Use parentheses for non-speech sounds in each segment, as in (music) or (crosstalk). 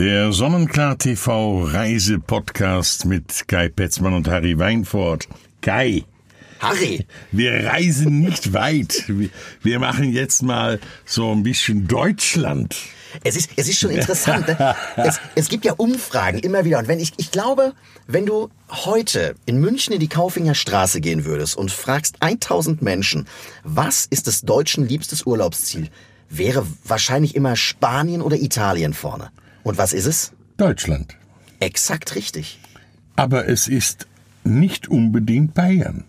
Der Sonnenklar TV Reisepodcast mit Kai Petzmann und Harry Weinfurt. Kai. Harry. Wir reisen nicht weit. Wir machen jetzt mal so ein bisschen Deutschland. Es ist, es ist schon interessant. Ne? Es, es gibt ja Umfragen immer wieder. Und wenn ich, ich glaube, wenn du heute in München in die Kaufinger Straße gehen würdest und fragst 1000 Menschen, was ist des Deutschen liebstes Urlaubsziel, wäre wahrscheinlich immer Spanien oder Italien vorne. Und was ist es? Deutschland. Exakt richtig. Aber es ist nicht unbedingt Bayern.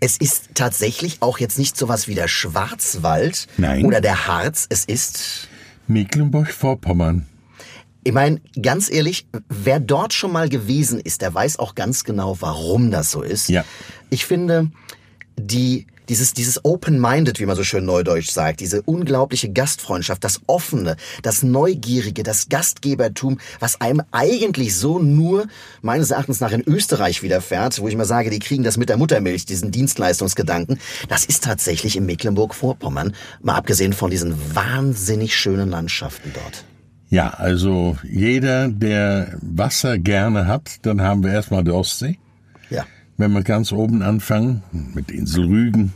Es ist tatsächlich auch jetzt nicht sowas wie der Schwarzwald Nein. oder der Harz. Es ist Mecklenburg-Vorpommern. Ich meine, ganz ehrlich, wer dort schon mal gewesen ist, der weiß auch ganz genau, warum das so ist. Ja. Ich finde, die dieses, dieses open-minded, wie man so schön neudeutsch sagt, diese unglaubliche Gastfreundschaft, das Offene, das Neugierige, das Gastgebertum, was einem eigentlich so nur meines Erachtens nach in Österreich widerfährt, wo ich mal sage, die kriegen das mit der Muttermilch, diesen Dienstleistungsgedanken, das ist tatsächlich in Mecklenburg-Vorpommern, mal abgesehen von diesen wahnsinnig schönen Landschaften dort. Ja, also jeder, der Wasser gerne hat, dann haben wir erstmal die Ostsee. Wenn wir ganz oben anfangen, mit Insel Rügen,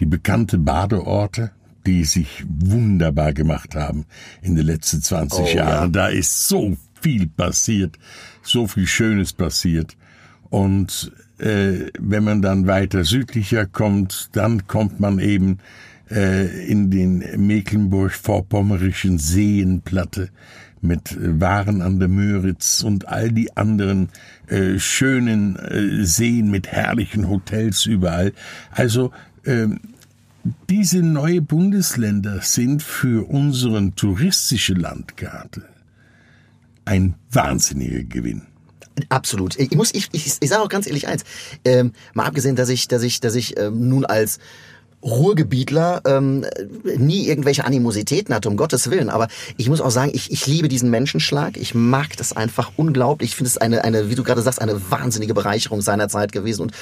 die bekannte Badeorte, die sich wunderbar gemacht haben in den letzten 20 Oh, Jahren. ja. Da ist so viel passiert, so viel Schönes passiert. Und äh, wenn man dann weiter südlicher kommt, dann kommt man eben äh, in den Mecklenburg-Vorpommerischen Seenplatte mit Waren an der Müritz und all die anderen äh, schönen äh, Seen mit herrlichen Hotels überall. Also ähm, diese neue Bundesländer sind für unseren touristische Landkarte ein wahnsinniger Gewinn. Absolut. Ich muss, ich, ich, ich sage auch ganz ehrlich eins. Ähm, mal abgesehen, dass ich, dass ich, dass ich ähm, nun als Ruhrgebietler ähm, nie irgendwelche Animositäten hatte, um Gottes Willen. Aber ich muss auch sagen, ich, ich liebe diesen Menschenschlag. Ich mag das einfach unglaublich. Ich finde es eine, eine, wie du gerade sagst, eine wahnsinnige Bereicherung seiner Zeit gewesen. Und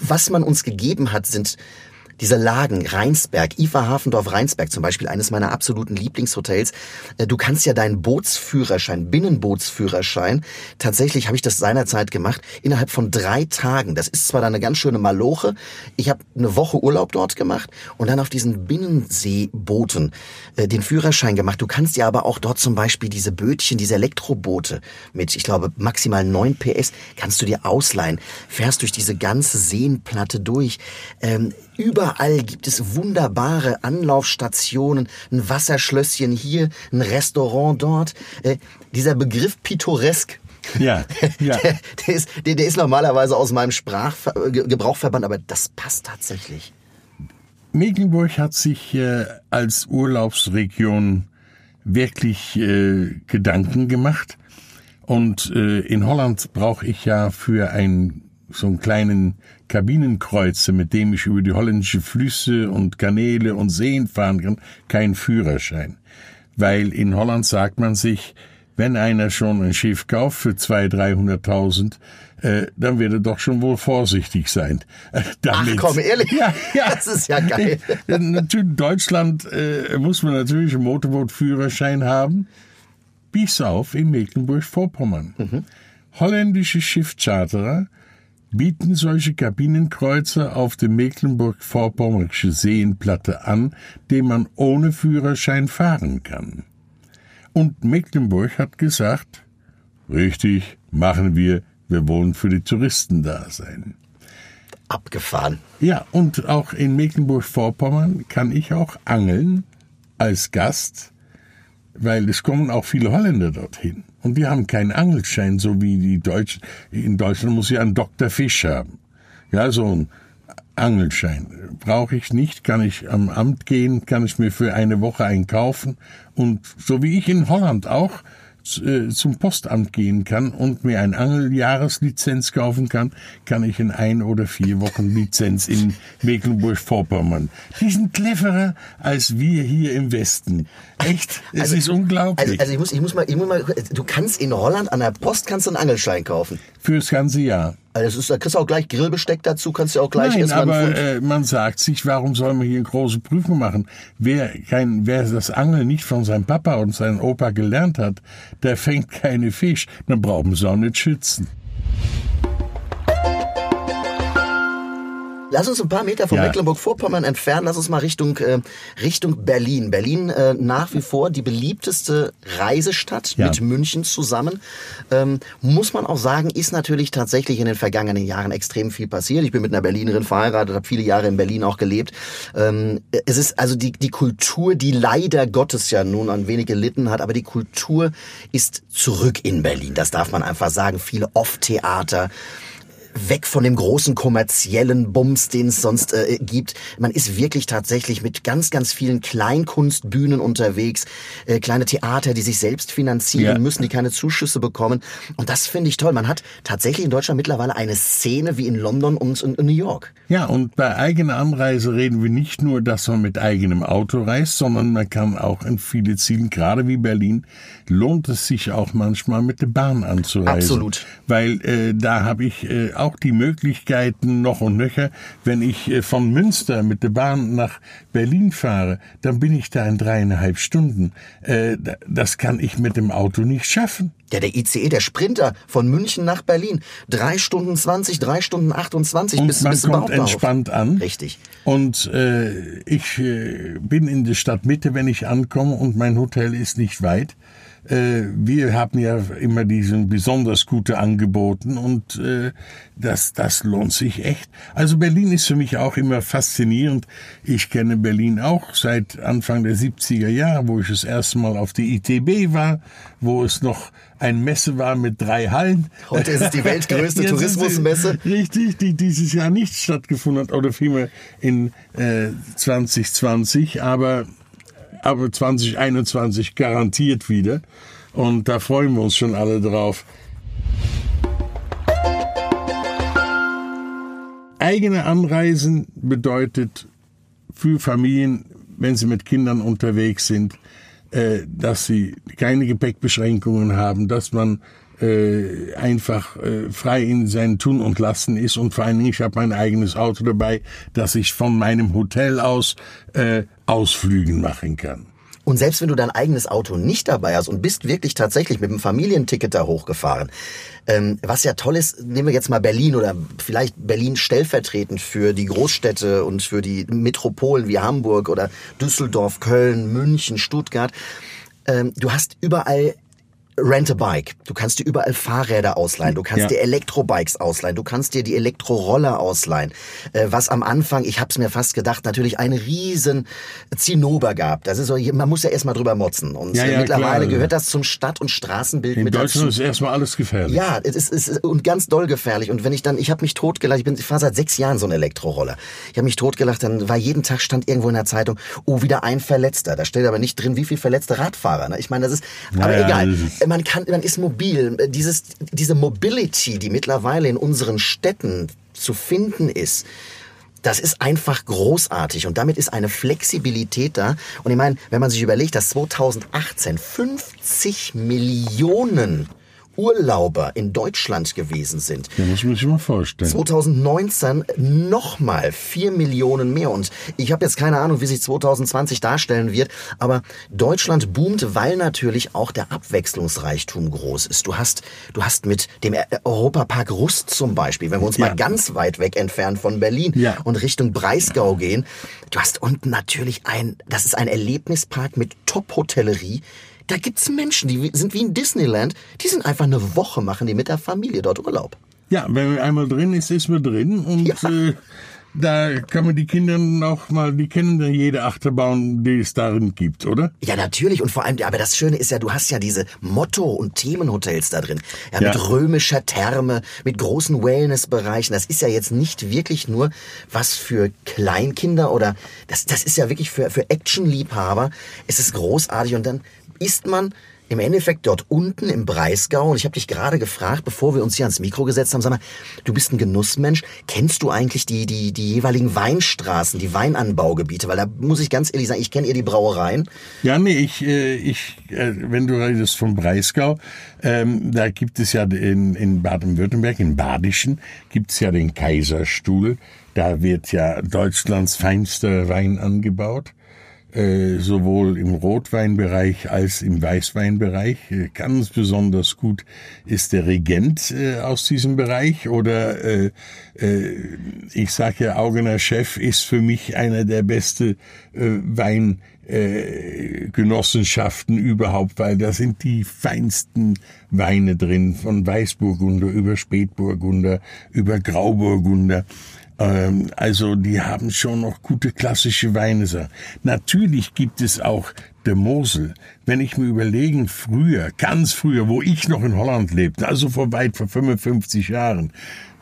was man uns gegeben hat, sind diese Lagen, Rheinsberg, IFA Hafendorf Rheinsberg zum Beispiel, eines meiner absoluten Lieblingshotels. Äh, Du kannst ja deinen Bootsführerschein, Binnenbootsführerschein, tatsächlich habe ich das seinerzeit gemacht, innerhalb von drei Tagen. Das ist zwar dann eine ganz schöne Maloche. Ich habe eine Woche Urlaub dort gemacht und dann auf diesen Binnenseebooten äh, den Führerschein gemacht. Du kannst ja aber auch dort zum Beispiel diese Bötchen, diese Elektroboote mit, ich glaube, maximal 9 PS, kannst du dir ausleihen. Fährst durch diese ganze Seenplatte durch. Ähm, Überall gibt es wunderbare Anlaufstationen, ein Wasserschlösschen hier, ein Restaurant dort. Äh, dieser Begriff pittoresk, Ja, (laughs) ja. der, der, ist, der, der ist normalerweise aus meinem Sprachgebrauch verbannt, aber das passt tatsächlich. Mecklenburg hat sich äh, als Urlaubsregion wirklich äh, Gedanken gemacht. Und äh, in Holland brauche ich ja für ein so einen kleinen Kabinenkreuzer, mit dem ich über die holländische Flüsse und Kanäle und Seen fahren kann, keinen Führerschein. Weil in Holland sagt man sich, wenn einer schon ein Schiff kauft für 200.000, 300.000, äh, dann wird er doch schon wohl vorsichtig sein. (laughs) Äh, Ach damit. komm, ehrlich? Ja, (laughs) ja. Das ist ja geil. (laughs) Natürlich, in Deutschland äh, muss man natürlich einen Motorbootführerschein haben. Bis auf in Mecklenburg-Vorpommern. Mhm. Holländische Schiffcharterer bieten solche Kabinenkreuzer auf der Mecklenburg-Vorpommerische Seenplatte an, den man ohne Führerschein fahren kann. Und Mecklenburg hat gesagt, richtig, machen wir, wir wollen für die Touristen da sein. Abgefahren. Ja, und auch in Mecklenburg-Vorpommern kann ich auch angeln als Gast, weil es kommen auch viele Holländer dorthin. Und die haben keinen Angelschein, so wie die Deutschen. In Deutschland muss ich einen Dr. Fisch haben. Ja, so ein Angelschein. Brauche ich nicht, kann ich am Amt gehen, kann ich mir für eine Woche einen kaufen. Und so wie ich in Holland auch äh, zum Postamt gehen kann und mir eine Angeljahreslizenz kaufen kann, kann ich in ein oder vier Wochen Lizenz in Mecklenburg-Vorpommern. Die sind cleverer als wir hier im Westen. Echt? Es Also- ist unglaublich. Also, also ich muss, ich muss mal, ich muss mal, du kannst in Holland an der Post kannst du einen Angelschein kaufen. Fürs ganze Jahr. Also das ist, da kriegst du auch gleich Grillbesteck dazu, kannst du auch gleich Nein, erstmal aber äh, man sagt sich, warum soll man hier große Prüfung machen? Wer, kein, wer das Angeln nicht von seinem Papa und seinem Opa gelernt hat, der fängt keine Fisch. Dann brauchen sie auch nicht schützen. Lass uns ein paar Meter von Ja. Mecklenburg-Vorpommern entfernen. Lass uns mal Richtung, äh, Richtung Berlin. Berlin äh, nach wie vor die beliebteste Reisestadt Ja. mit München zusammen. Ähm, muss man auch sagen, ist natürlich tatsächlich in den vergangenen Jahren extrem viel passiert. Ich bin mit einer Berlinerin verheiratet, habe viele Jahre in Berlin auch gelebt. Ähm, es ist also die, die Kultur, die leider Gottes ja nun ein wenig gelitten hat, aber die Kultur ist zurück in Berlin. Das darf man einfach sagen. Viele Off-Theater weg von dem großen kommerziellen Bums, den es sonst äh, gibt. Man ist wirklich tatsächlich mit ganz, ganz vielen Kleinkunstbühnen unterwegs, äh, kleine Theater, die sich selbst finanzieren Ja. müssen, die keine Zuschüsse bekommen. Und das finde ich toll. Man hat tatsächlich in Deutschland mittlerweile eine Szene wie in London und in, New York. Ja, und bei eigener Anreise reden wir nicht nur, dass man mit eigenem Auto reist, sondern man kann auch in viele Zielen, gerade wie Berlin, lohnt es sich auch manchmal mit der Bahn anzureisen. Absolut. Weil äh, da habe ich äh, auch die Möglichkeiten noch und nöcher. Wenn ich äh, von Münster mit der Bahn nach Berlin fahre, dann bin ich da in dreieinhalb Stunden. Äh, da- das kann ich mit dem Auto nicht schaffen. Ja, der ICE, der Sprinter von München nach Berlin. Drei Stunden 20, drei Stunden 28 Und bis, man bis kommt entspannt an. Richtig. Und äh, ich äh, bin in der Stadtmitte, wenn ich ankomme und mein Hotel ist nicht weit. Äh, wir haben ja immer diesen besonders gute angeboten und äh, das, das lohnt sich echt. Also Berlin ist für mich auch immer faszinierend. Ich kenne Berlin auch seit Anfang der 70er Jahre, wo ich das erste Mal auf der ITB war, wo es noch ein Messe war mit drei Hallen. Heute ist es die weltgrößte (laughs) Tourismusmesse. Richtig, die dieses Jahr nicht stattgefunden hat, oder vielmehr in äh, 2020, aber, aber 2021 garantiert wieder. Und da freuen wir uns schon alle drauf. Eigene Anreisen bedeutet für Familien, wenn sie mit Kindern unterwegs sind, äh, dass sie keine Gepäckbeschränkungen haben, dass man äh, einfach äh, frei in sein Tun und Lassen ist und vor allen Dingen, ich habe mein eigenes Auto dabei, dass ich von meinem Hotel aus äh, Ausflügen machen kann. Und selbst wenn du dein eigenes Auto nicht dabei hast und bist wirklich tatsächlich mit dem Familienticket da hochgefahren, ähm, was ja toll ist, nehmen wir jetzt mal Berlin oder vielleicht Berlin stellvertretend für die Großstädte und für die Metropolen wie Hamburg oder Düsseldorf, Köln, München, Stuttgart. Ähm, du hast überall Rent a Bike. Du kannst dir überall Fahrräder ausleihen. Du kannst Ja. dir Elektrobikes ausleihen. Du kannst dir die Elektroroller ausleihen. Äh, was am Anfang, ich habe es mir fast gedacht, natürlich ein riesen Zinnober gab. Das ist so, man muss ja erstmal drüber motzen. Und Ja, äh, ja, mittlerweile klar. gehört das zum Stadt- und Straßenbild In mit Deutschland dazu. ist erstmal alles gefährlich. Ja, es ist, es ist und ganz doll gefährlich. Und wenn ich dann, ich habe mich totgelacht, ich bin, ich fahre seit sechs Jahren so ein Elektroroller. Ich habe mich totgelacht, dann war jeden Tag stand irgendwo in der Zeitung, oh, wieder ein Verletzter. Da steht aber nicht drin, wie viel verletzte Radfahrer. Ne? Ich meine, das ist, aber egal. Man kann, man ist mobil. Dieses, diese Mobility, die mittlerweile in unseren Städten zu finden ist, das ist einfach großartig und damit ist eine Flexibilität da. Und ich meine, wenn man sich überlegt, dass 2018 50 Millionen Urlauber in Deutschland gewesen sind. Ja, muss man sich mal vorstellen. 2019 nochmal 4 Millionen mehr. Und ich habe jetzt keine Ahnung, wie sich 2020 darstellen wird, aber Deutschland boomt, weil natürlich auch der Abwechslungsreichtum groß ist. Du hast, du hast mit dem E- Europapark Rust zum Beispiel, wenn wir uns Ja. mal ganz weit weg entfernen von Berlin Ja. und Richtung Breisgau gehen, du hast unten natürlich ein, das ist ein Erlebnispark mit Top-Hotellerie. Da gibt's Menschen, die sind wie in Disneyland, die sind einfach eine Woche, machen die mit der Familie dort Urlaub. Ja, wenn man einmal drin ist, ist man drin und Ja. äh, da kann man die Kinder auch mal, die kennen dann jede Achterbahn, die es darin gibt, oder? Ja, natürlich. Und vor allem, aber das Schöne ist ja, du hast ja diese Motto- und Themenhotels da drin. Ja, mit Ja. römischer Therme, mit großen Wellnessbereichen. Das ist ja jetzt nicht wirklich nur was für Kleinkinder oder das, das ist ja wirklich für, für Actionliebhaber. Es ist großartig und dann isst man im Endeffekt dort unten im Breisgau, und ich habe dich gerade gefragt, bevor wir uns hier ans Mikro gesetzt haben, sag mal, du bist ein Genussmensch, kennst du eigentlich die, die, die jeweiligen Weinstraßen, die Weinanbaugebiete? Weil da muss ich ganz ehrlich sagen, ich kenne eher die Brauereien. Ja, nee, ich, äh, ich äh, wenn du redest vom Breisgau, ähm, da gibt es ja in, in Baden-Württemberg, in Badischen, gibt's ja den Kaiserstuhl. Da wird ja Deutschlands feinster Wein angebaut. Äh, sowohl im Rotweinbereich als im Weißweinbereich. Äh, ganz besonders gut ist der Regent äh, aus diesem Bereich oder äh, äh, ich sage ja, Augener Chef ist für mich einer der beste Weingenossenschaften überhaupt, weil da sind die feinsten Weine drin, von Weißburgunder über Spätburgunder, über Grauburgunder. Ähm, also die haben schon noch gute klassische Weine. Natürlich gibt es auch der Mosel. Wenn ich mir überlegen, früher, ganz früher, wo ich noch in Holland lebte, also vor weit vor 55 Jahren,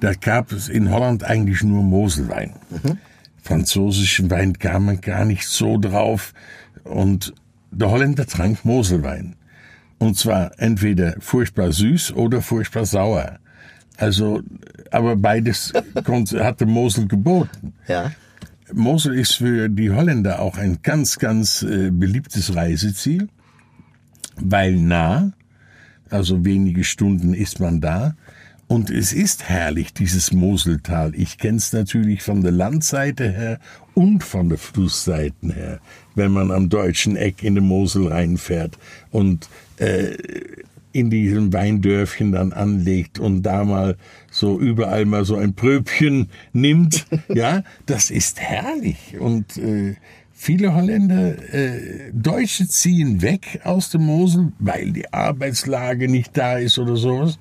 da gab es in Holland eigentlich nur Moselwein. Mhm. Französischen Wein kam man gar nicht so drauf. Und der Holländer trank Moselwein. Und zwar entweder furchtbar süß oder furchtbar sauer. Also, aber beides hatte Mosel geboten. Ja. Mosel ist für die Holländer auch ein ganz, ganz äh, beliebtes Reiseziel, weil nah, also wenige Stunden ist man da. Und es ist herrlich, dieses Moseltal. Ich kenne es natürlich von der Landseite her und von der Flussseite her, wenn man am deutschen Eck in den Mosel reinfährt. Und äh, in diesem Weindörfchen dann anlegt und da mal so überall mal so ein Pröbchen nimmt, (laughs) ja, das ist herrlich. Und äh, viele Holländer, äh, Deutsche ziehen weg aus dem Mosel, weil die Arbeitslage nicht da ist oder sowas.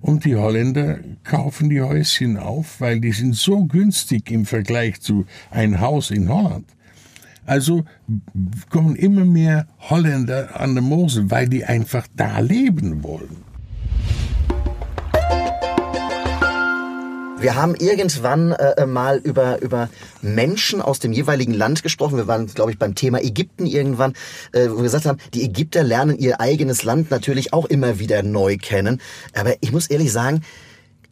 Und die Holländer kaufen die Häuschen auf, weil die sind so günstig im Vergleich zu ein Haus in Holland. Also kommen immer mehr Holländer an der Mosel, weil die einfach da leben wollen. Wir haben irgendwann äh, mal über, über Menschen aus dem jeweiligen Land gesprochen. Wir waren, glaube ich, beim Thema Ägypten irgendwann, äh, wo wir gesagt haben, die Ägypter lernen ihr eigenes Land natürlich auch immer wieder neu kennen. Aber ich muss ehrlich sagen,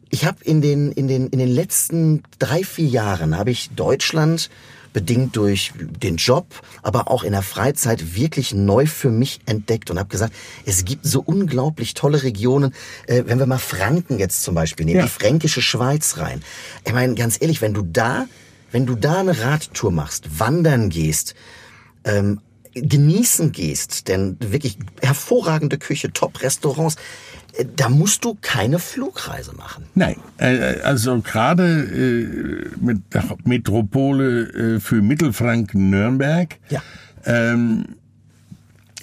ich habe in den, in, den, in den letzten drei, vier Jahren habe ich Deutschland bedingt durch den Job, aber auch in der Freizeit wirklich neu für mich entdeckt und habe gesagt, es gibt so unglaublich tolle Regionen. Äh, wenn wir mal Franken jetzt zum Beispiel nehmen, ja. die fränkische Schweiz rein. Ich meine, ganz ehrlich, wenn du da, wenn du da eine Radtour machst, wandern gehst, ähm, genießen gehst, denn wirklich hervorragende Küche, Top-Restaurants, da musst du keine Flugreise machen. Nein, äh, also gerade äh, mit der Metropole äh, für Mittelfranken Nürnberg. Ja. Ähm,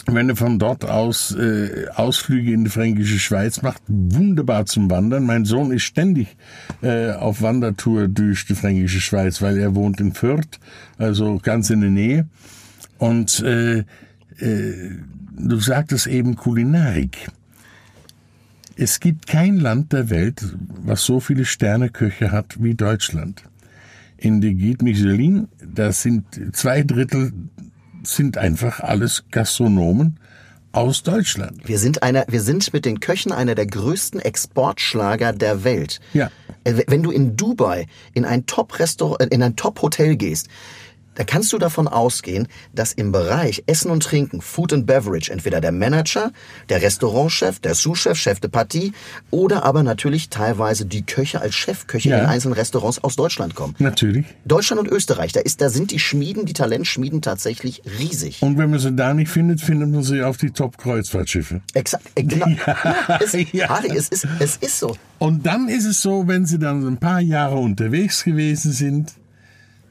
wenn du von dort aus äh, Ausflüge in die fränkische Schweiz macht, wunderbar zum Wandern. Mein Sohn ist ständig äh, auf Wandertour durch die fränkische Schweiz, weil er wohnt in Fürth, also ganz in der Nähe. Und äh, äh, du sagtest eben Kulinarik. Es gibt kein Land der Welt, was so viele Sterneköche hat wie Deutschland. In der Guide Michelin, da sind zwei Drittel sind einfach alles Gastronomen aus Deutschland. Wir sind einer, wir sind mit den Köchen einer der größten Exportschlager der Welt. Ja. Äh, wenn du in Dubai in ein Top-Restaurant, äh, in ein Top-Hotel gehst, da kannst du davon ausgehen, dass im Bereich Essen und Trinken, Food and Beverage, entweder der Manager, der Restaurantchef, der Sous-Chef, Chef de Partie oder aber natürlich teilweise die Köche als Chefköche ja. in einzelnen Restaurants aus Deutschland kommen. Natürlich. Deutschland und Österreich, da, ist, da sind die Schmieden, die Talentschmieden tatsächlich riesig. Und wenn man sie da nicht findet, findet man sie auf die Top-Kreuzfahrtschiffe. Exakt, äh, genau. (laughs) Ja, es, ja. Harry, es, ist, es ist so. Und dann ist es so, wenn sie dann ein paar Jahre unterwegs gewesen sind,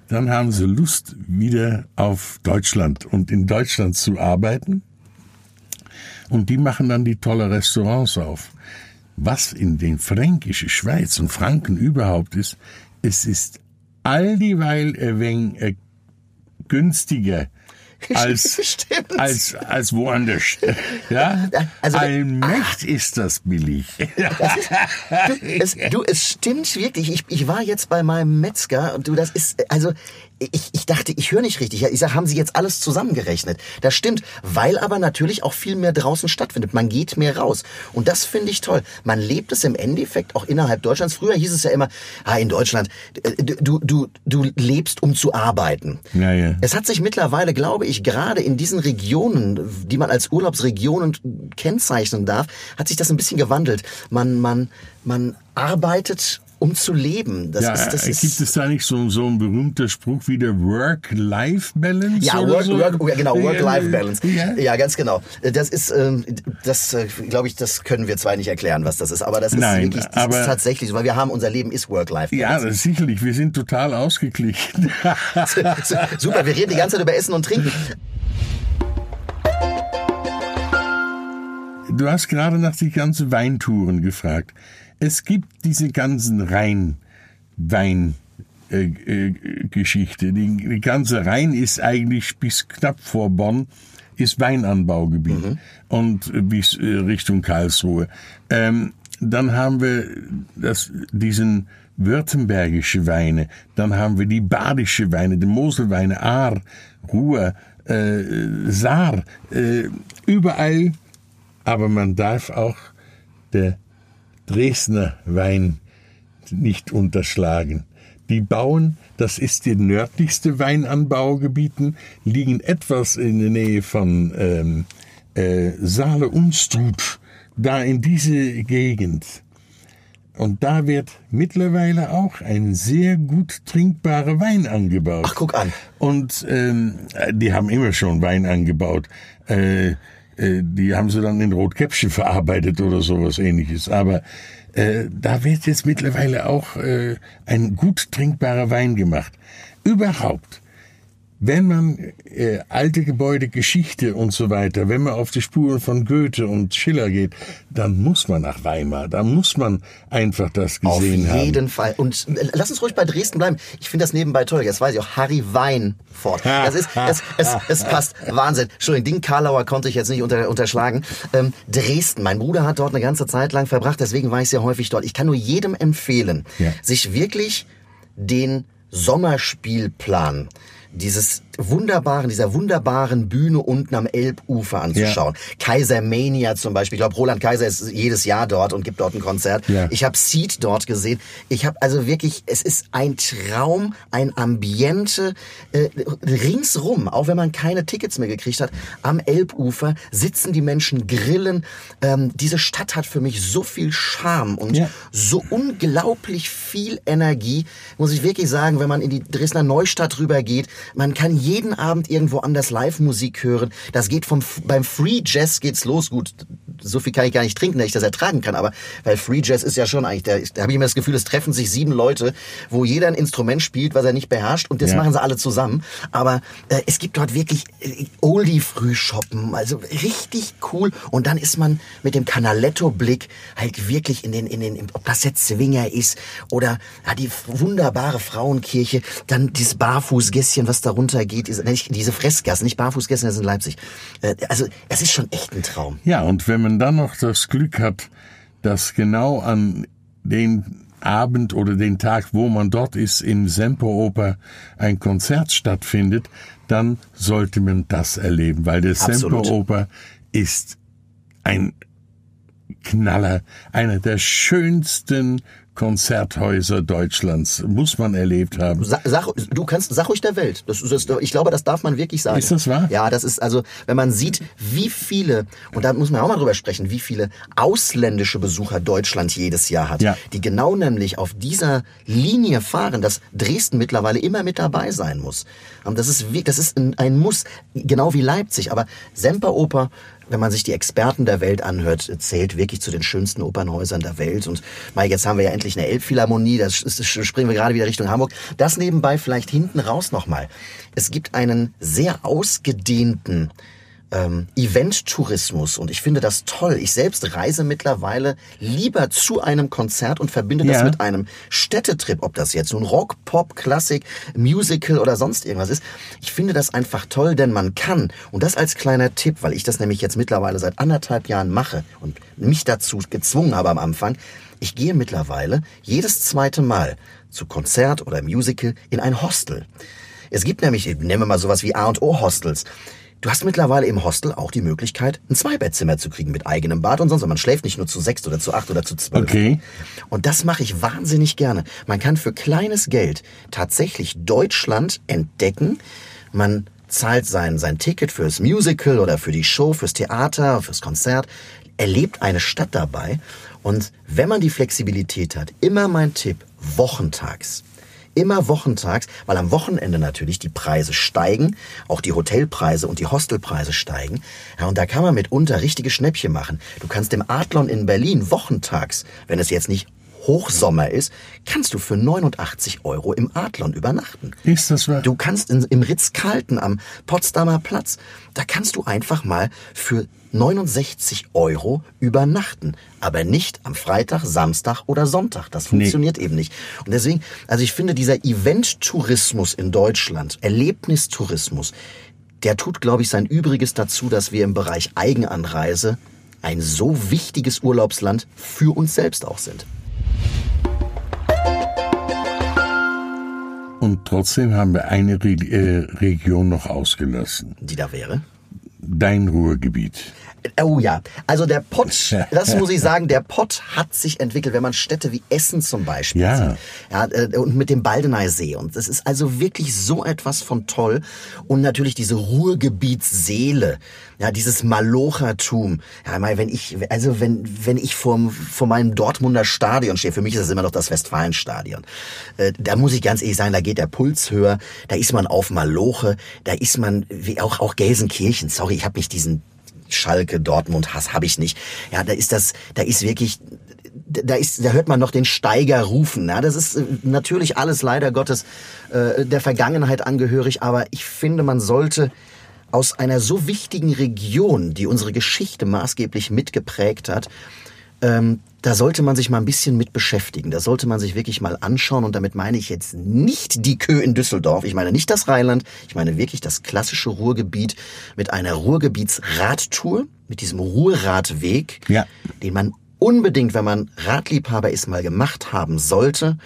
dann haben sie Lust, wieder auf Deutschland und in Deutschland zu arbeiten. Und die machen dann die tolle Restaurants auf. Was in den fränkischen Schweiz und Franken überhaupt ist, es ist all dieweil ein wenig äh, günstiger als, (laughs) als, als woanders. Ja? Also, Allmächt ist das billig. Das ist, du, es, du, es stimmt wirklich. Ich, ich war jetzt bei meinem Metzger und du, das ist, also, ich, ich dachte, ich höre nicht richtig. Ich sage, haben Sie jetzt alles zusammengerechnet? Das stimmt, weil aber natürlich auch viel mehr draußen stattfindet. Man geht mehr raus. Und das finde ich toll. Man lebt es im Endeffekt auch innerhalb Deutschlands. Früher hieß es ja immer, ah, in Deutschland, äh, du, du, du lebst, um zu arbeiten. Ja, ja. Es hat sich mittlerweile, glaube ich, gerade in diesen Regionen, die man als Urlaubsregionen kennzeichnen darf, hat sich das ein bisschen gewandelt. Man, man, man arbeitet um zu leben. Das ja, ist, das ist gibt es da nicht so, so ein berühmter Spruch wie der Work-Life-Balance? Ja, Work, so? Work, genau, Work-Life-Balance. Ja. ja. ganz genau. Das ist, ähm, das äh, glaube ich, das können wir zwar nicht erklären, was das ist, aber das ist Nein, wirklich, das aber, ist tatsächlich so, weil wir haben, unser Leben ist Work-Life-Balance. Ja, sicherlich, wir sind total ausgeglichen. (laughs) Super, wir reden die ganze Zeit über Essen und Trinken. Du hast gerade nach die ganzen Weintouren gefragt. Es gibt diese ganzen Rhein-Wein- Geschichte. Die, ganze Rhein ist eigentlich bis knapp vor Bonn ist Weinanbaugebiet mhm. und bis äh, Richtung Karlsruhe. Ähm, dann haben wir das, diesen württembergische Weine, dann haben wir die badische Weine, die Moselweine, Aar, Ruhr, äh, Saar, äh, überall. Aber man darf auch der Dresdner Wein nicht unterschlagen. Die bauen, das ist die nördlichste Weinanbaugebieten, liegen etwas in der Nähe von ähm, äh, Saale-Unstrut, da in diese Gegend. Und da wird mittlerweile auch ein sehr gut trinkbarer Wein angebaut. Ach, guck an. Und ähm, die haben immer schon Wein angebaut. Äh, die haben sie dann in Rotkäppchen (laughs) verarbeitet oder sowas ähnliches. Aber äh, da wird jetzt mittlerweile auch äh, ein gut trinkbarer Wein gemacht. Überhaupt wenn man äh, alte Gebäude, Geschichte und so weiter, wenn man auf die Spuren von Goethe und Schiller geht, dann muss man nach Weimar, da muss man einfach das gesehen haben. Auf jeden haben. Fall. Und äh, lass uns ruhig bei Dresden bleiben. Ich finde das nebenbei toll. Jetzt weiß ich auch Harry Weinfort. Das ist, es, es, es passt. Wahnsinn. Entschuldigung, den Karlauer konnte ich jetzt nicht unter, unterschlagen. Ähm, Dresden. Mein Bruder hat dort eine ganze Zeit lang verbracht, deswegen war ich sehr häufig dort. Ich kann nur jedem empfehlen, ja. sich wirklich den Sommerspielplan dieses wunderbaren, dieser wunderbaren Bühne unten am Elbufer anzuschauen. Ja. Kaiser Mania zum Beispiel. Ich glaube, Roland Kaiser ist jedes Jahr dort und gibt dort ein Konzert. Ja. Ich habe Seed dort gesehen. Ich habe also wirklich, es ist ein Traum, ein Ambiente äh, ringsrum, auch wenn man keine Tickets mehr gekriegt hat. Am Elbufer sitzen die Menschen, grillen. Ähm, diese Stadt hat für mich so viel Charme und ja. so unglaublich viel Energie. Muss ich wirklich sagen, wenn man in die Dresdner Neustadt rübergeht, man kann jeden Abend irgendwo anders Live-Musik hören. Das geht vom, beim Free Jazz geht's los. Gut, so viel kann ich gar nicht trinken, dass ich das ertragen kann, aber, weil Free Jazz ist ja schon eigentlich, da, da habe ich immer das Gefühl, es treffen sich sieben Leute, wo jeder ein Instrument spielt, was er nicht beherrscht und das ja. machen sie alle zusammen. Aber äh, es gibt dort wirklich äh, Oldie-Frühshoppen, also richtig cool. Und dann ist man mit dem Canaletto-Blick halt wirklich in den, in den, ob das jetzt Zwinger ist oder ja, die wunderbare Frauenkirche, dann dieses Barfußgässchen, was darunter geht, diese, diese Fressgassen, nicht Barfußgässchen, das ist in Leipzig. Äh, also es ist schon echt ein Traum. Ja, und wenn man dann noch das Glück hat, dass genau an den Abend oder den Tag, wo man dort ist, im Semperoper ein Konzert stattfindet, dann sollte man das erleben, weil der Semperoper ist ein Knaller, einer der schönsten Konzerthäuser Deutschlands. Muss man erlebt haben. Sag, du kannst, sag ruhig der Welt. Das, das, ich glaube, das darf man wirklich sagen. Ist das wahr? Ja, das ist also, wenn man sieht, wie viele, und da muss man auch mal drüber sprechen, wie viele ausländische Besucher Deutschland jedes Jahr hat, ja. die genau nämlich auf dieser Linie fahren, dass Dresden mittlerweile immer mit dabei sein muss. Das ist, das ist ein Muss, genau wie Leipzig. Aber Semperoper wenn man sich die Experten der Welt anhört, zählt wirklich zu den schönsten Opernhäusern der Welt. Und mal, jetzt haben wir ja endlich eine Elbphilharmonie, da springen wir gerade wieder Richtung Hamburg. Das nebenbei vielleicht hinten raus nochmal. Es gibt einen sehr ausgedehnten ähm, Event-Tourismus und ich finde das toll. Ich selbst reise mittlerweile lieber zu einem Konzert und verbinde ja. das mit einem Städtetrip, ob das jetzt nun Rock, Pop, Klassik, Musical oder sonst irgendwas ist. Ich finde das einfach toll, denn man kann, und das als kleiner Tipp, weil ich das nämlich jetzt mittlerweile seit anderthalb Jahren mache und mich dazu gezwungen habe am Anfang, ich gehe mittlerweile jedes zweite Mal zu Konzert oder Musical in ein Hostel. Es gibt nämlich, nehmen wir mal sowas wie A und O Hostels. Du hast mittlerweile im Hostel auch die Möglichkeit, ein Zweibettzimmer zu kriegen mit eigenem Bad und sonst. Man schläft nicht nur zu sechs oder zu acht oder zu zwölf. Okay. Und das mache ich wahnsinnig gerne. Man kann für kleines Geld tatsächlich Deutschland entdecken. Man zahlt sein, sein Ticket fürs Musical oder für die Show, fürs Theater, fürs Konzert, erlebt eine Stadt dabei. Und wenn man die Flexibilität hat, immer mein Tipp, wochentags immer wochentags, weil am Wochenende natürlich die Preise steigen, auch die Hotelpreise und die Hostelpreise steigen. Ja, und da kann man mitunter richtige Schnäppchen machen. Du kannst im Adlon in Berlin wochentags, wenn es jetzt nicht Hochsommer ist, kannst du für 89 Euro im Adlon übernachten. Ist das wahr? Du kannst in, im Ritz-Carlton am Potsdamer Platz, da kannst du einfach mal für 69 Euro übernachten. Aber nicht am Freitag, Samstag oder Sonntag. Das funktioniert nee. eben nicht. Und deswegen, also ich finde, dieser Event-Tourismus in Deutschland, Erlebnistourismus, der tut, glaube ich, sein Übriges dazu, dass wir im Bereich Eigenanreise ein so wichtiges Urlaubsland für uns selbst auch sind. Und trotzdem haben wir eine Re äh, Region noch ausgelassen. Die da wäre? Dein Ruhrgebiet. Oh ja, also der Pott, (laughs) das muss ich sagen, der Pott hat sich entwickelt, wenn man Städte wie Essen zum Beispiel ja. sieht. Ja, äh, und mit dem Baldeneysee. Und das ist also wirklich so etwas von toll. Und natürlich diese Ruhrgebietsseele, ja, dieses Malochertum. Ja, mal, wenn ich, also wenn, wenn ich vor, vor meinem Dortmunder Stadion stehe, für mich ist das immer noch das Westfalenstadion. Äh, da muss ich ganz ehrlich sagen, da geht der Puls höher, da ist man auf Maloche, da ist man, wie auch, auch Gelsenkirchen, sorry, ich habe mich diesen Schalke, Dortmund, Hass habe ich nicht. Ja, da ist das, da ist wirklich, da ist, da hört man noch den Steiger rufen. Ja, das ist äh, natürlich alles leider Gottes äh, der Vergangenheit angehörig, aber ich finde, man sollte aus einer so wichtigen Region, die unsere Geschichte maßgeblich mitgeprägt hat, ähm, da sollte man sich mal ein bisschen mit beschäftigen. Da sollte man sich wirklich mal anschauen. Und damit meine ich jetzt nicht die Kö in Düsseldorf. Ich meine nicht das Rheinland. Ich meine wirklich das klassische Ruhrgebiet mit einer Ruhrgebietsradtour, mit diesem Ruhrradweg, ja. den man unbedingt, wenn man Radliebhaber ist, mal gemacht haben sollte.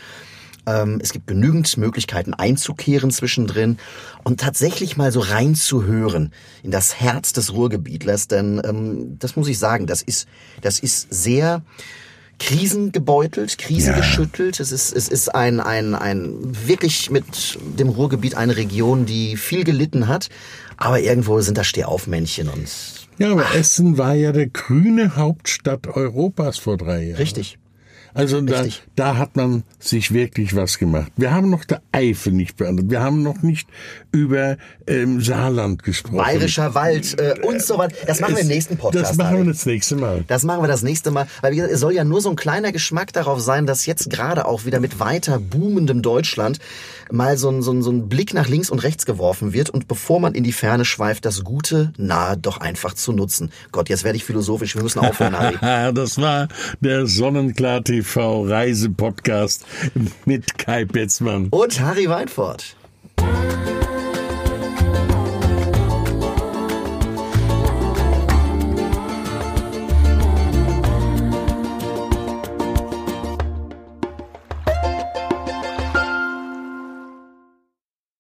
Ähm, es gibt genügend Möglichkeiten einzukehren zwischendrin und tatsächlich mal so reinzuhören in das Herz des Ruhrgebietlers, denn ähm, das muss ich sagen, das ist, das ist sehr krisengebeutelt, krisengeschüttelt. Ja. Es ist, es ist ein, ein, ein wirklich mit dem Ruhrgebiet eine Region, die viel gelitten hat, aber irgendwo sind da Stehaufmännchen und ja, aber Ach. Essen war ja der grüne Hauptstadt Europas vor drei Jahren. Richtig. Also da, da hat man sich wirklich was gemacht. Wir haben noch der Eifel nicht beantwortet. Wir haben noch nicht über ähm, Saarland gesprochen. Bayerischer Wald äh, und so weiter. Das machen wir im nächsten Podcast. Das machen wir das nächste Mal. Das machen wir das nächste Mal. Weil wie gesagt, es soll ja nur so ein kleiner Geschmack darauf sein, dass jetzt gerade auch wieder mit weiter boomendem Deutschland mal so ein, so, ein, so ein Blick nach links und rechts geworfen wird und bevor man in die Ferne schweift, das Gute nahe doch einfach zu nutzen. Gott, jetzt werde ich philosophisch. Wir müssen aufhören, Harry. (laughs) das war der Sonnenklar TV Reisepodcast mit Kai Petzmann und Harry Weinfurt.